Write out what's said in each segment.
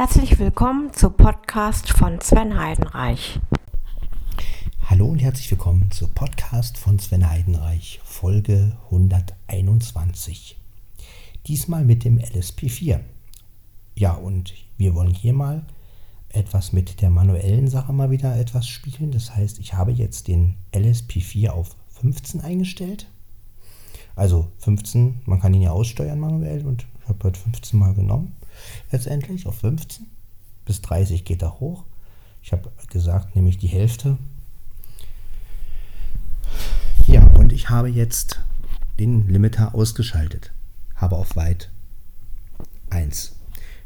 Herzlich willkommen zu Podcast von Sven Heidenreich. Hallo und herzlich willkommen zu Podcast von Sven Heidenreich, Folge 121. Diesmal mit dem LSP4. Ja, und wir wollen hier mal etwas mit der manuellen Sache mal wieder etwas spielen. Das heißt, ich habe jetzt den LSP4 auf 15 eingestellt. Also 15, man kann ihn ja aussteuern manuell und ich habe heute 15 mal genommen letztendlich auf 15. Bis 30 geht er hoch. Ich habe gesagt, nämlich die Hälfte. Ja, und ich habe jetzt den Limiter ausgeschaltet. Habe auf weit 1.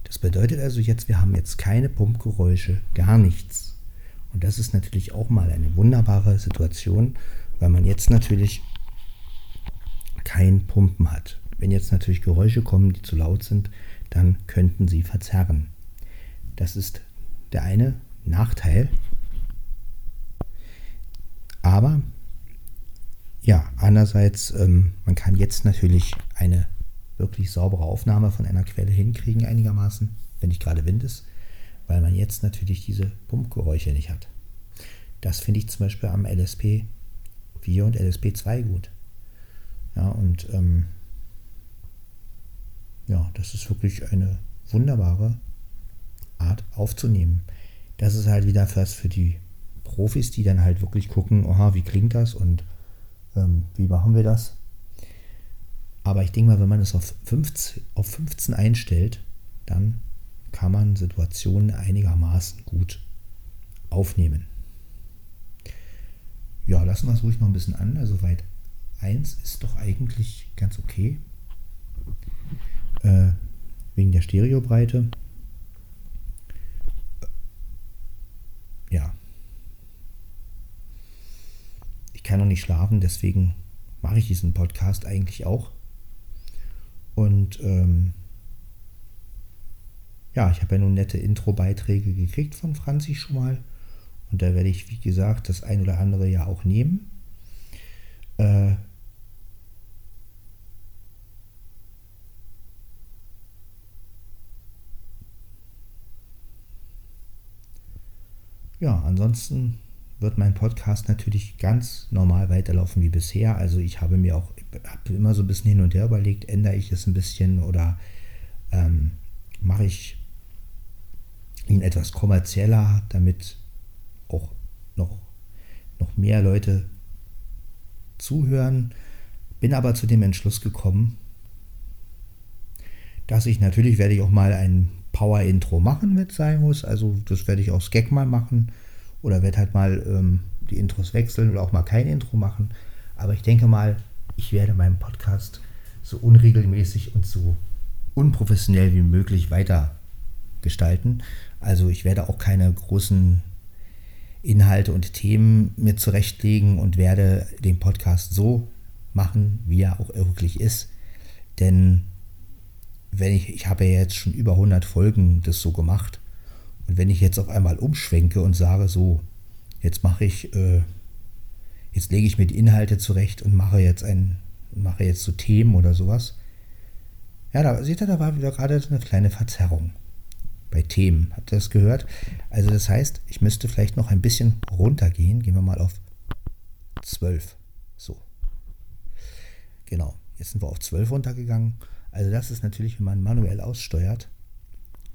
Das bedeutet also jetzt, wir haben jetzt keine Pumpgeräusche, gar nichts. Und das ist natürlich auch mal eine wunderbare Situation, weil man jetzt natürlich kein Pumpen hat. Wenn jetzt natürlich Geräusche kommen, die zu laut sind, dann könnten sie verzerren. Das ist der eine Nachteil. Aber ja, andererseits, ähm, man kann jetzt natürlich eine wirklich saubere Aufnahme von einer Quelle hinkriegen einigermaßen, wenn nicht gerade Wind ist, weil man jetzt natürlich diese Pumpgeräusche nicht hat. Das finde ich zum Beispiel am LSP 4 und LSP 2 gut. Ja, und ähm, ja, das ist wirklich eine wunderbare Art aufzunehmen. Das ist halt wieder fast für die Profis, die dann halt wirklich gucken, aha, wie klingt das und ähm, wie machen wir das. Aber ich denke mal, wenn man es auf 15, auf 15 einstellt, dann kann man Situationen einigermaßen gut aufnehmen. Ja, lassen wir es ruhig noch ein bisschen an. Also weit 1 ist doch eigentlich ganz okay äh, wegen der Stereobreite. Ja. Ich kann noch nicht schlafen, deswegen mache ich diesen Podcast eigentlich auch. Und ähm, ja, ich habe ja nun nette Intro-Beiträge gekriegt von Franzi schon mal. Und da werde ich, wie gesagt, das ein oder andere ja auch nehmen. Äh, Ja, ansonsten wird mein Podcast natürlich ganz normal weiterlaufen wie bisher. Also ich habe mir auch habe immer so ein bisschen hin und her überlegt, ändere ich es ein bisschen oder ähm, mache ich ihn etwas kommerzieller, damit auch noch, noch mehr Leute zuhören. Bin aber zu dem Entschluss gekommen, dass ich natürlich werde ich auch mal ein Power-Intro machen, wenn es sein muss. Also das werde ich aus Gag mal machen oder werde halt mal ähm, die Intros wechseln oder auch mal kein Intro machen. Aber ich denke mal, ich werde meinen Podcast so unregelmäßig und so unprofessionell wie möglich weiter gestalten. Also ich werde auch keine großen Inhalte und Themen mir zurechtlegen und werde den Podcast so machen, wie er auch wirklich ist. Denn wenn ich, ich habe ja jetzt schon über 100 Folgen das so gemacht. Und wenn ich jetzt auf einmal umschwenke und sage, so, jetzt mache ich, äh, jetzt lege ich mir die Inhalte zurecht und mache jetzt ein, mache jetzt so Themen oder sowas. Ja, da seht ihr, da war wieder gerade eine kleine Verzerrung bei Themen. Habt ihr das gehört? Also das heißt, ich müsste vielleicht noch ein bisschen runtergehen. Gehen wir mal auf 12. So. Genau. Jetzt sind wir auf 12 runtergegangen. Also das ist natürlich, wenn man manuell aussteuert,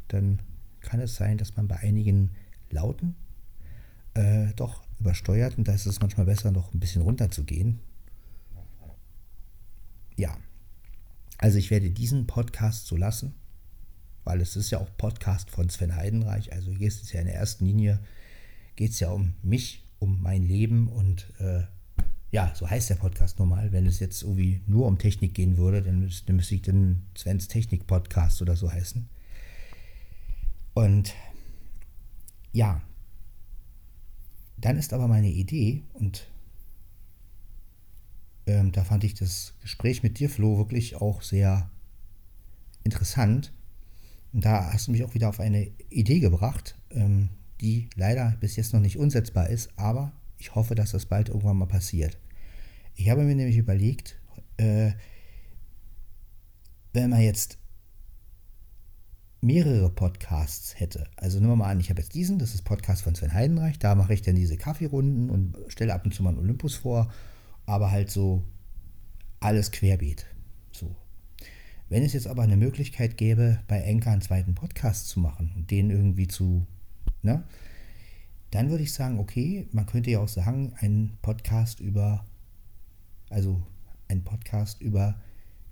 dann kann es sein, dass man bei einigen Lauten äh, doch übersteuert und da ist es manchmal besser, noch ein bisschen runter zu gehen. Ja, also ich werde diesen Podcast so lassen, weil es ist ja auch Podcast von Sven Heidenreich, also hier ist es ja in der ersten Linie, geht es ja um mich, um mein Leben und äh, ja, so heißt der Podcast normal. Wenn es jetzt irgendwie nur um Technik gehen würde, dann müsste, müsste ich den Svens Technik Podcast oder so heißen. Und ja, dann ist aber meine Idee, und ähm, da fand ich das Gespräch mit dir, Flo, wirklich auch sehr interessant. Und da hast du mich auch wieder auf eine Idee gebracht, ähm, die leider bis jetzt noch nicht umsetzbar ist, aber ich hoffe, dass das bald irgendwann mal passiert. Ich habe mir nämlich überlegt, äh, wenn man jetzt mehrere Podcasts hätte, also nehmen wir mal an, ich habe jetzt diesen, das ist Podcast von Sven Heidenreich, da mache ich dann diese Kaffeerunden und stelle ab und zu mal einen Olympus vor, aber halt so alles querbeet. So. Wenn es jetzt aber eine Möglichkeit gäbe, bei Enka einen zweiten Podcast zu machen und den irgendwie zu, ne, dann würde ich sagen, okay, man könnte ja auch sagen, ein Podcast über, also ein Podcast über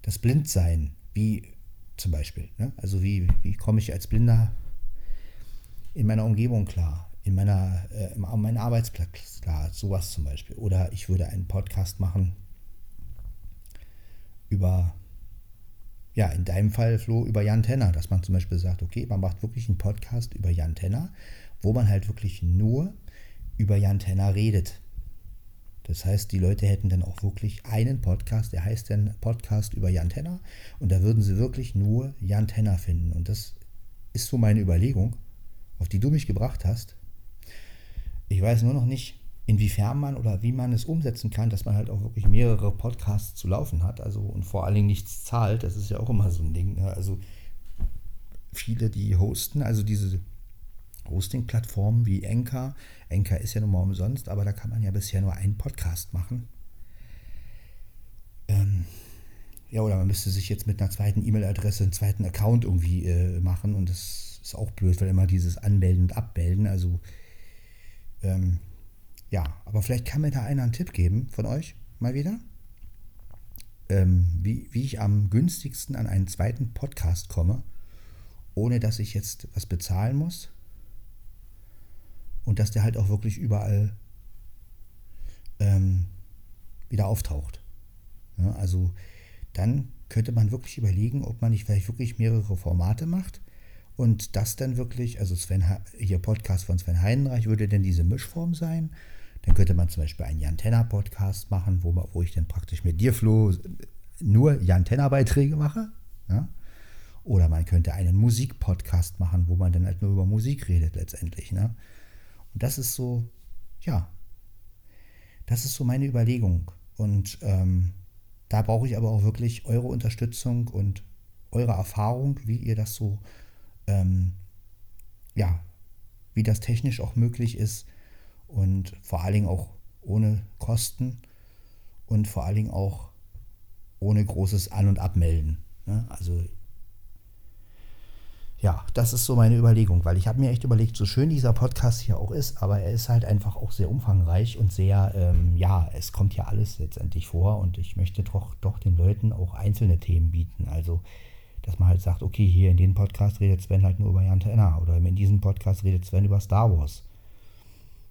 das Blindsein, wie zum Beispiel. Ne? Also wie, wie komme ich als Blinder in meiner Umgebung klar, in meiner, äh, an meinem Arbeitsplatz klar, sowas zum Beispiel. Oder ich würde einen Podcast machen über, ja, in deinem Fall, Flo, über Jan Tenner, dass man zum Beispiel sagt, okay, man macht wirklich einen Podcast über Jan Tenner, wo man halt wirklich nur über Jan Tenner redet. Das heißt, die Leute hätten dann auch wirklich einen Podcast, der heißt dann Podcast über Jan Tenner. Und da würden sie wirklich nur Jan Tenner finden. Und das ist so meine Überlegung, auf die du mich gebracht hast. Ich weiß nur noch nicht, inwiefern man oder wie man es umsetzen kann, dass man halt auch wirklich mehrere Podcasts zu laufen hat. Also und vor allen Dingen nichts zahlt. Das ist ja auch immer so ein Ding. Ne? Also viele, die hosten, also diese Hosting-Plattformen wie Enka. Enka ist ja nun mal umsonst, aber da kann man ja bisher nur einen Podcast machen. Ähm, ja, oder man müsste sich jetzt mit einer zweiten E-Mail-Adresse einen zweiten Account irgendwie äh, machen und das ist auch blöd, weil immer dieses Anmelden und Abmelden, also ähm, ja, aber vielleicht kann mir da einer einen Tipp geben von euch mal wieder, ähm, wie, wie ich am günstigsten an einen zweiten Podcast komme, ohne dass ich jetzt was bezahlen muss und dass der halt auch wirklich überall ähm, wieder auftaucht. Ja, also dann könnte man wirklich überlegen, ob man nicht vielleicht wirklich mehrere Formate macht und das dann wirklich, also Sven, hier Podcast von Sven Heidenreich würde denn diese Mischform sein. Dann könnte man zum Beispiel einen Jan Tenner Podcast machen, wo, wo ich dann praktisch mit dir, Flo, nur Jan Tenner Beiträge mache. Ja? Oder man könnte einen Musikpodcast machen, wo man dann halt nur über Musik redet letztendlich. Ne? Und das ist so, ja, das ist so meine Überlegung. Und ähm, da brauche ich aber auch wirklich eure Unterstützung und eure Erfahrung, wie ihr das so, ähm, ja, wie das technisch auch möglich ist und vor allen Dingen auch ohne Kosten und vor allen Dingen auch ohne großes An- und Abmelden. Ne? Also ja, das ist so meine Überlegung, weil ich habe mir echt überlegt, so schön dieser Podcast hier auch ist, aber er ist halt einfach auch sehr umfangreich und sehr, ähm, ja, es kommt ja alles letztendlich vor und ich möchte doch, doch den Leuten auch einzelne Themen bieten. Also, dass man halt sagt, okay, hier in dem Podcast redet Sven halt nur über Jan Tenner oder in diesem Podcast redet Sven über Star Wars.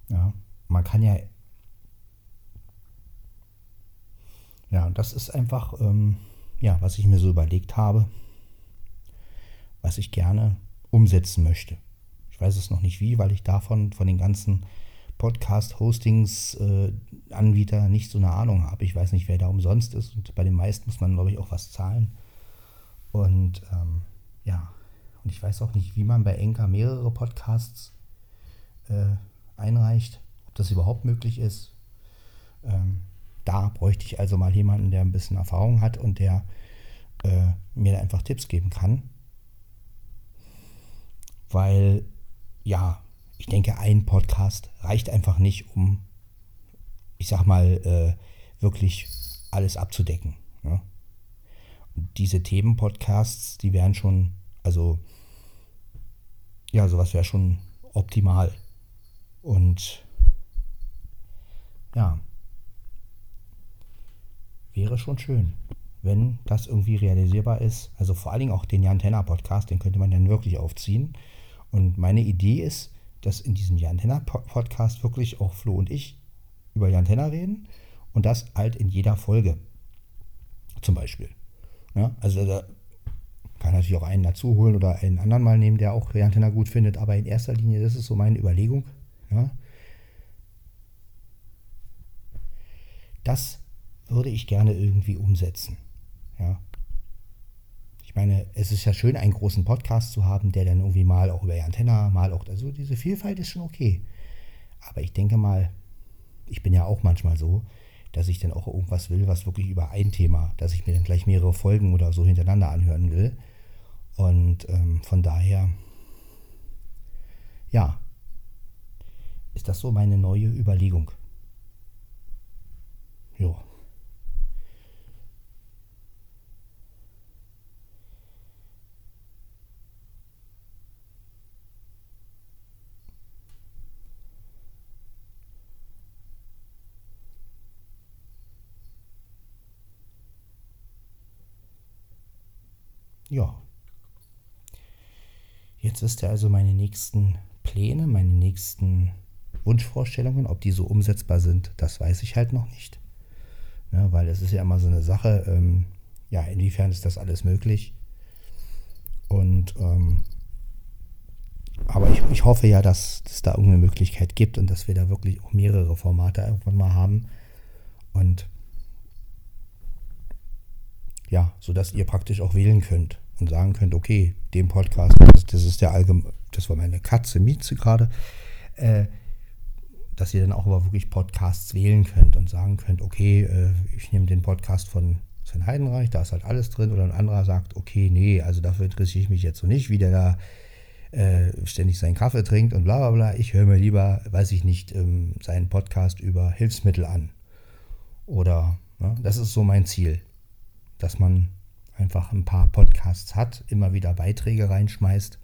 Ja, man kann ja. Ja, und das ist einfach, ähm, ja, was ich mir so überlegt habe was ich gerne umsetzen möchte. Ich weiß es noch nicht wie, weil ich davon, von den ganzen Podcast-Hostings-Anbieter äh, nicht so eine Ahnung habe. Ich weiß nicht, wer da umsonst ist und bei den meisten muss man, glaube ich, auch was zahlen. Und ähm, ja, und ich weiß auch nicht, wie man bei Enka mehrere Podcasts äh, einreicht, ob das überhaupt möglich ist. Ähm, da bräuchte ich also mal jemanden, der ein bisschen Erfahrung hat und der äh, mir einfach Tipps geben kann weil ja, ich denke, ein Podcast reicht einfach nicht, um, ich sag mal, äh, wirklich alles abzudecken. Ne? Diese Themenpodcasts, die wären schon, also, ja, sowas wäre schon optimal. Und ja, wäre schon schön, wenn das irgendwie realisierbar ist. Also vor allen Dingen auch den Jan Tenner Podcast, den könnte man dann wirklich aufziehen. Und meine Idee ist, dass in diesem Jan Tenner Podcast wirklich auch Flo und ich über Jan Tenner reden und das halt in jeder Folge. Zum Beispiel. Ja, also da kann natürlich auch einen dazu holen oder einen anderen mal nehmen, der auch Jan Tenner gut findet, aber in erster Linie, das ist so meine Überlegung. Ja. Das würde ich gerne irgendwie umsetzen. Ja meine, es ist ja schön, einen großen Podcast zu haben, der dann irgendwie mal auch über die Antenne, mal auch, also diese Vielfalt ist schon okay. Aber ich denke mal, ich bin ja auch manchmal so, dass ich dann auch irgendwas will, was wirklich über ein Thema, dass ich mir dann gleich mehrere Folgen oder so hintereinander anhören will. Und ähm, von daher, ja, ist das so meine neue Überlegung. Jo. Ja. Jetzt wisst ihr also meine nächsten Pläne, meine nächsten Wunschvorstellungen. Ob die so umsetzbar sind, das weiß ich halt noch nicht. Ne, weil es ist ja immer so eine Sache, ähm, ja, inwiefern ist das alles möglich? Und ähm, aber ich, ich hoffe ja, dass es da irgendeine Möglichkeit gibt und dass wir da wirklich auch mehrere Formate irgendwann mal haben. Und ja, sodass ihr praktisch auch wählen könnt und sagen könnt, okay, dem Podcast, das ist der allgemeine, das war meine Katze Mieze gerade, äh, dass ihr dann auch aber wirklich Podcasts wählen könnt und sagen könnt, okay, äh, ich nehme den Podcast von Sven Heidenreich, da ist halt alles drin, oder ein anderer sagt, okay, nee, also dafür interessiere ich mich jetzt so nicht, wie der da äh, ständig seinen Kaffee trinkt und bla bla bla. Ich höre mir lieber, weiß ich nicht, ähm, seinen Podcast über Hilfsmittel an. Oder, ne, das ist so mein Ziel, dass man einfach ein paar Podcasts hat, immer wieder Beiträge reinschmeißt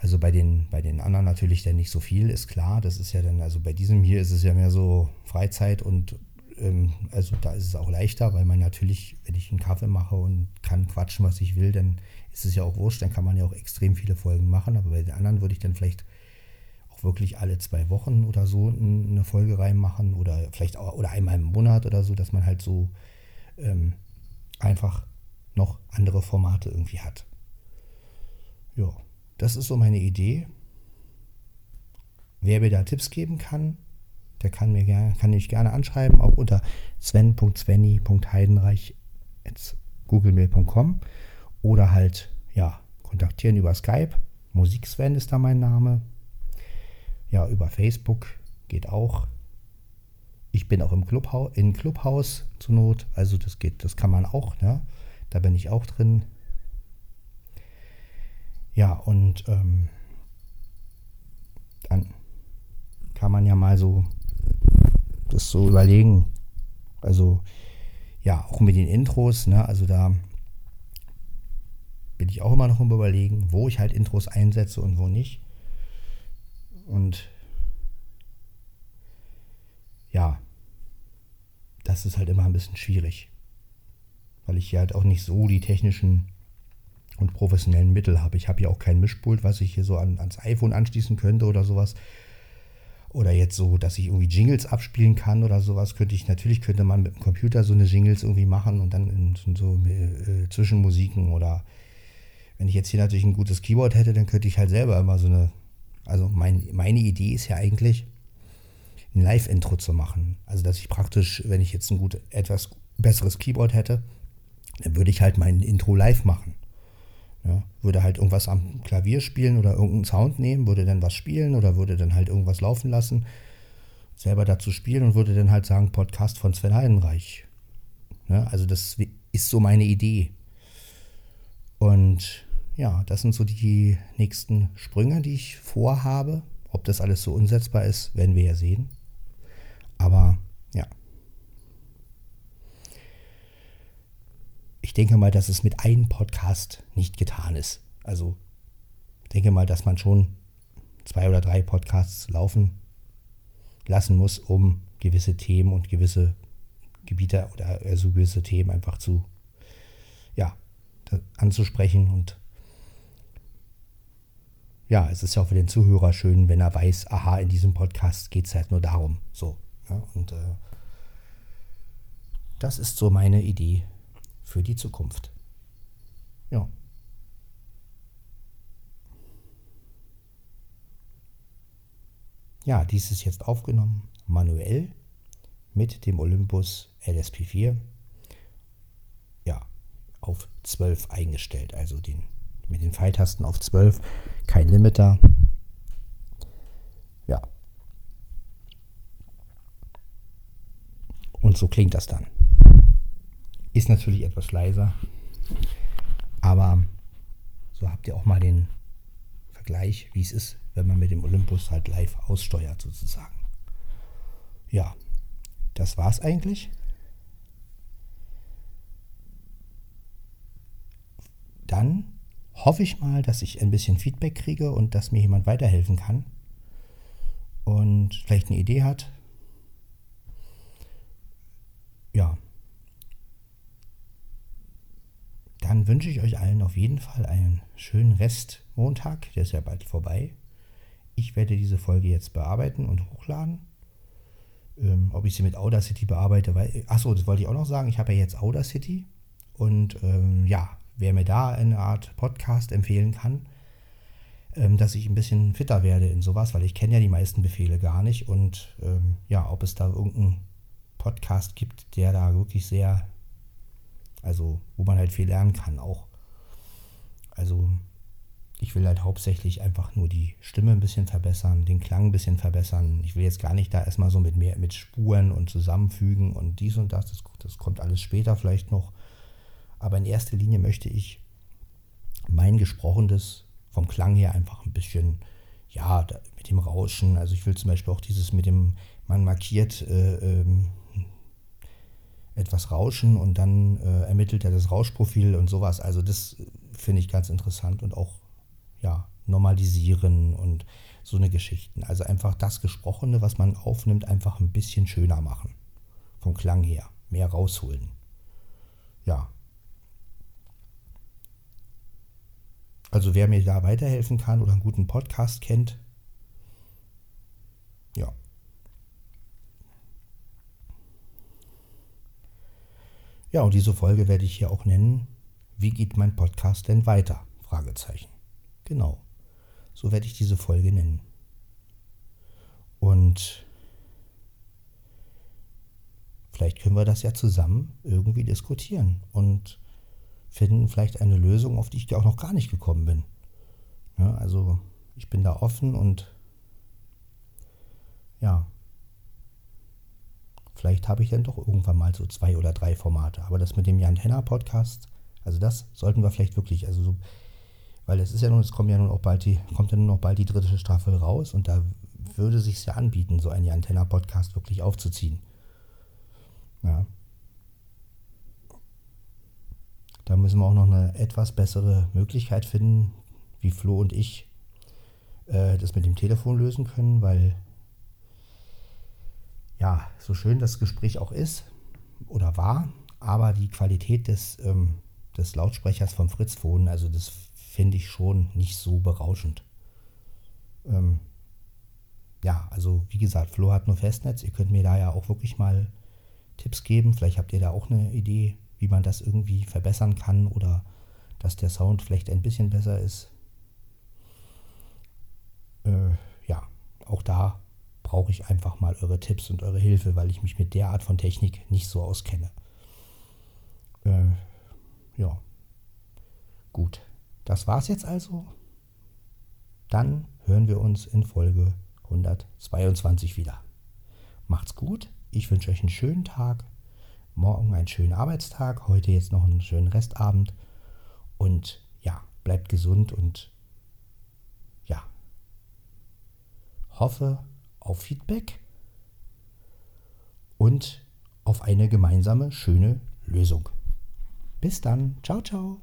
also bei den, bei den anderen natürlich dann nicht so viel, ist klar. Das ist ja dann, also bei diesem hier ist es ja mehr so Freizeit und ähm, also da ist es auch leichter, weil man natürlich, wenn ich einen Kaffee mache und kann quatschen, was ich will, dann ist es ja auch wurscht, dann kann man ja auch extrem viele Folgen machen. Aber bei den anderen würde ich dann vielleicht auch wirklich alle zwei Wochen oder so eine Folge reinmachen oder vielleicht auch oder einmal im Monat oder so, dass man halt so ähm, einfach noch andere Formate irgendwie hat. Ja. Das ist so meine Idee. Wer mir da Tipps geben kann, der kann mir gerne, kann mich gerne anschreiben, auch unter sven.svenny.heidenreich.googlemail.com oder halt, ja, kontaktieren über Skype. Musik Sven ist da mein Name. Ja, über Facebook geht auch. Ich bin auch im Clubhaus, in Clubhaus zur Not, also das geht, das kann man auch, ne? Da bin ich auch drin. Ja, und ähm, dann kann man ja mal so das so überlegen. Also ja, auch mit den Intros, ne? Also da bin ich auch immer noch im Überlegen, wo ich halt Intros einsetze und wo nicht. Und ja, das ist halt immer ein bisschen schwierig, weil ich hier halt auch nicht so die technischen und professionellen Mittel habe. Ich habe ja auch kein Mischpult, was ich hier so an, ans iPhone anschließen könnte oder sowas. Oder jetzt so, dass ich irgendwie Jingles abspielen kann oder sowas, könnte ich, natürlich könnte man mit dem Computer so eine Jingles irgendwie machen und dann in so äh, Zwischenmusiken oder wenn ich jetzt hier natürlich ein gutes Keyboard hätte, dann könnte ich halt selber immer so eine, also mein, meine Idee ist ja eigentlich, ein Live-Intro zu machen. Also dass ich praktisch, wenn ich jetzt ein gut, etwas besseres Keyboard hätte, dann würde ich halt mein Intro live machen. Ja, würde halt irgendwas am Klavier spielen oder irgendeinen Sound nehmen, würde dann was spielen oder würde dann halt irgendwas laufen lassen, selber dazu spielen und würde dann halt sagen, Podcast von Sven Heidenreich. Ja, also das ist so meine Idee. Und ja, das sind so die nächsten Sprünge, die ich vorhabe. Ob das alles so umsetzbar ist, werden wir ja sehen. Aber ja. Ich denke mal, dass es mit einem Podcast nicht getan ist. Also ich denke mal, dass man schon zwei oder drei Podcasts laufen lassen muss, um gewisse Themen und gewisse Gebiete oder also gewisse Themen einfach zu ja, anzusprechen und ja, es ist ja auch für den Zuhörer schön, wenn er weiß, aha, in diesem Podcast geht es halt nur darum. So. Ja, und äh, das ist so meine Idee für die Zukunft. Ja. Ja, dies ist jetzt aufgenommen manuell mit dem Olympus LSP4. Ja, auf 12 eingestellt, also den, mit den Pfeiltasten auf 12, kein Limiter. Ja. Und so klingt das dann. Ist natürlich etwas leiser, aber So habt ihr auch mal den Vergleich, wie es ist, wenn man mit dem Olympus halt live aussteuert sozusagen. Ja, das war's eigentlich. Dann hoffe ich mal, dass ich ein bisschen Feedback kriege und dass mir jemand weiterhelfen kann und vielleicht eine Idee hat. Ja. Dann wünsche ich euch allen auf jeden Fall einen schönen Rest Montag, der ist ja bald vorbei. Ich werde diese Folge jetzt bearbeiten und hochladen. Ähm, ob ich sie mit Audacity bearbeite, weil, achso, das wollte ich auch noch sagen, ich habe ja jetzt Audacity und ähm, ja, wer mir da eine Art Podcast empfehlen kann, ähm, dass ich ein bisschen fitter werde in sowas, weil ich kenne ja die meisten Befehle gar nicht und ähm, ja, ob es da irgendeinen Podcast gibt, der da wirklich sehr, also wo man halt viel lernen kann auch. Also ich will halt hauptsächlich einfach nur die Stimme ein bisschen verbessern, den Klang ein bisschen verbessern. Ich will jetzt gar nicht da erstmal so mit mehr mit Spuren und zusammenfügen und dies und das. Das, das kommt alles später vielleicht noch. Aber in erster Linie möchte ich mein Gesprochenes vom Klang her einfach ein bisschen, ja, mit dem Rauschen. Also ich will zum Beispiel auch dieses mit dem, man markiert äh, ähm, etwas Rauschen und dann äh, ermittelt er das Rauschprofil und sowas. Also das finde ich ganz interessant und auch, ja, normalisieren und so eine Geschichten. Also einfach das Gesprochene, was man aufnimmt, einfach ein bisschen schöner machen. Vom Klang her. Mehr rausholen. Ja, Also wer mir da weiterhelfen kann oder einen guten Podcast kennt, ja. Ja, und diese Folge werde ich hier auch nennen. Wie geht mein Podcast denn weiter? Fragezeichen. Genau. So werde ich diese Folge nennen. Und vielleicht können wir das ja zusammen irgendwie diskutieren und finden vielleicht eine Lösung, auf die ich auch noch gar nicht gekommen bin. Ja, also ich bin da offen und ja, vielleicht habe ich dann doch irgendwann mal so zwei oder drei Formate. Aber das mit dem Jan Henner Podcast, also das sollten wir vielleicht wirklich, also so, weil es ist ja nun, es kommt ja nun auch bald die, kommt ja nun noch bald die dritte Staffel raus und da würde sich ja anbieten, so einen Jan Tenner Podcast wirklich aufzuziehen. Ja. Da müssen wir auch noch eine etwas bessere Möglichkeit finden, wie Flo und ich äh, das mit dem Telefon lösen können, weil ja, so schön das Gespräch auch ist oder war, aber die Qualität des, ähm, des Lautsprechers vom Fritzphone, also das finde ich schon nicht so berauschend. Ähm, ja, also wie gesagt, Flo hat nur Festnetz. Ihr könnt mir da ja auch wirklich mal Tipps geben. Vielleicht habt ihr da auch eine Idee, wie man das irgendwie verbessern kann oder dass der Sound vielleicht ein bisschen besser ist. Äh, ja, auch da brauche ich einfach mal eure Tipps und eure Hilfe, weil ich mich mit der Art von Technik nicht so auskenne. Äh, ja, gut. Das war's jetzt also. Dann hören wir uns in Folge 122 wieder. Macht's gut. Ich wünsche euch einen schönen Tag morgen einen schönen Arbeitstag, heute jetzt noch einen schönen Restabend und ja, bleibt gesund und ja, hoffe auf Feedback und auf eine gemeinsame schöne Lösung. Bis dann, ciao, ciao.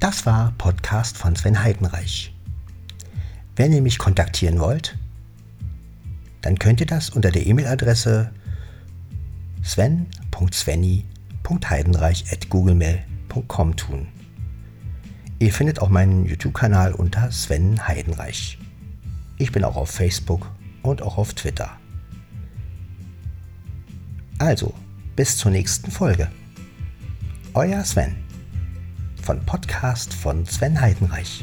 Das war Podcast von Sven Heidenreich. Wenn ihr mich kontaktieren wollt, dann könnt ihr das unter der E-Mail-Adresse sven.svenny.heidenreich.googlemail.com tun. Ihr findet auch meinen YouTube-Kanal unter Sven Heidenreich. Ich bin auch auf Facebook und auch auf Twitter. Also, bis zur nächsten Folge. Euer Sven von Podcast von Sven Heidenreich.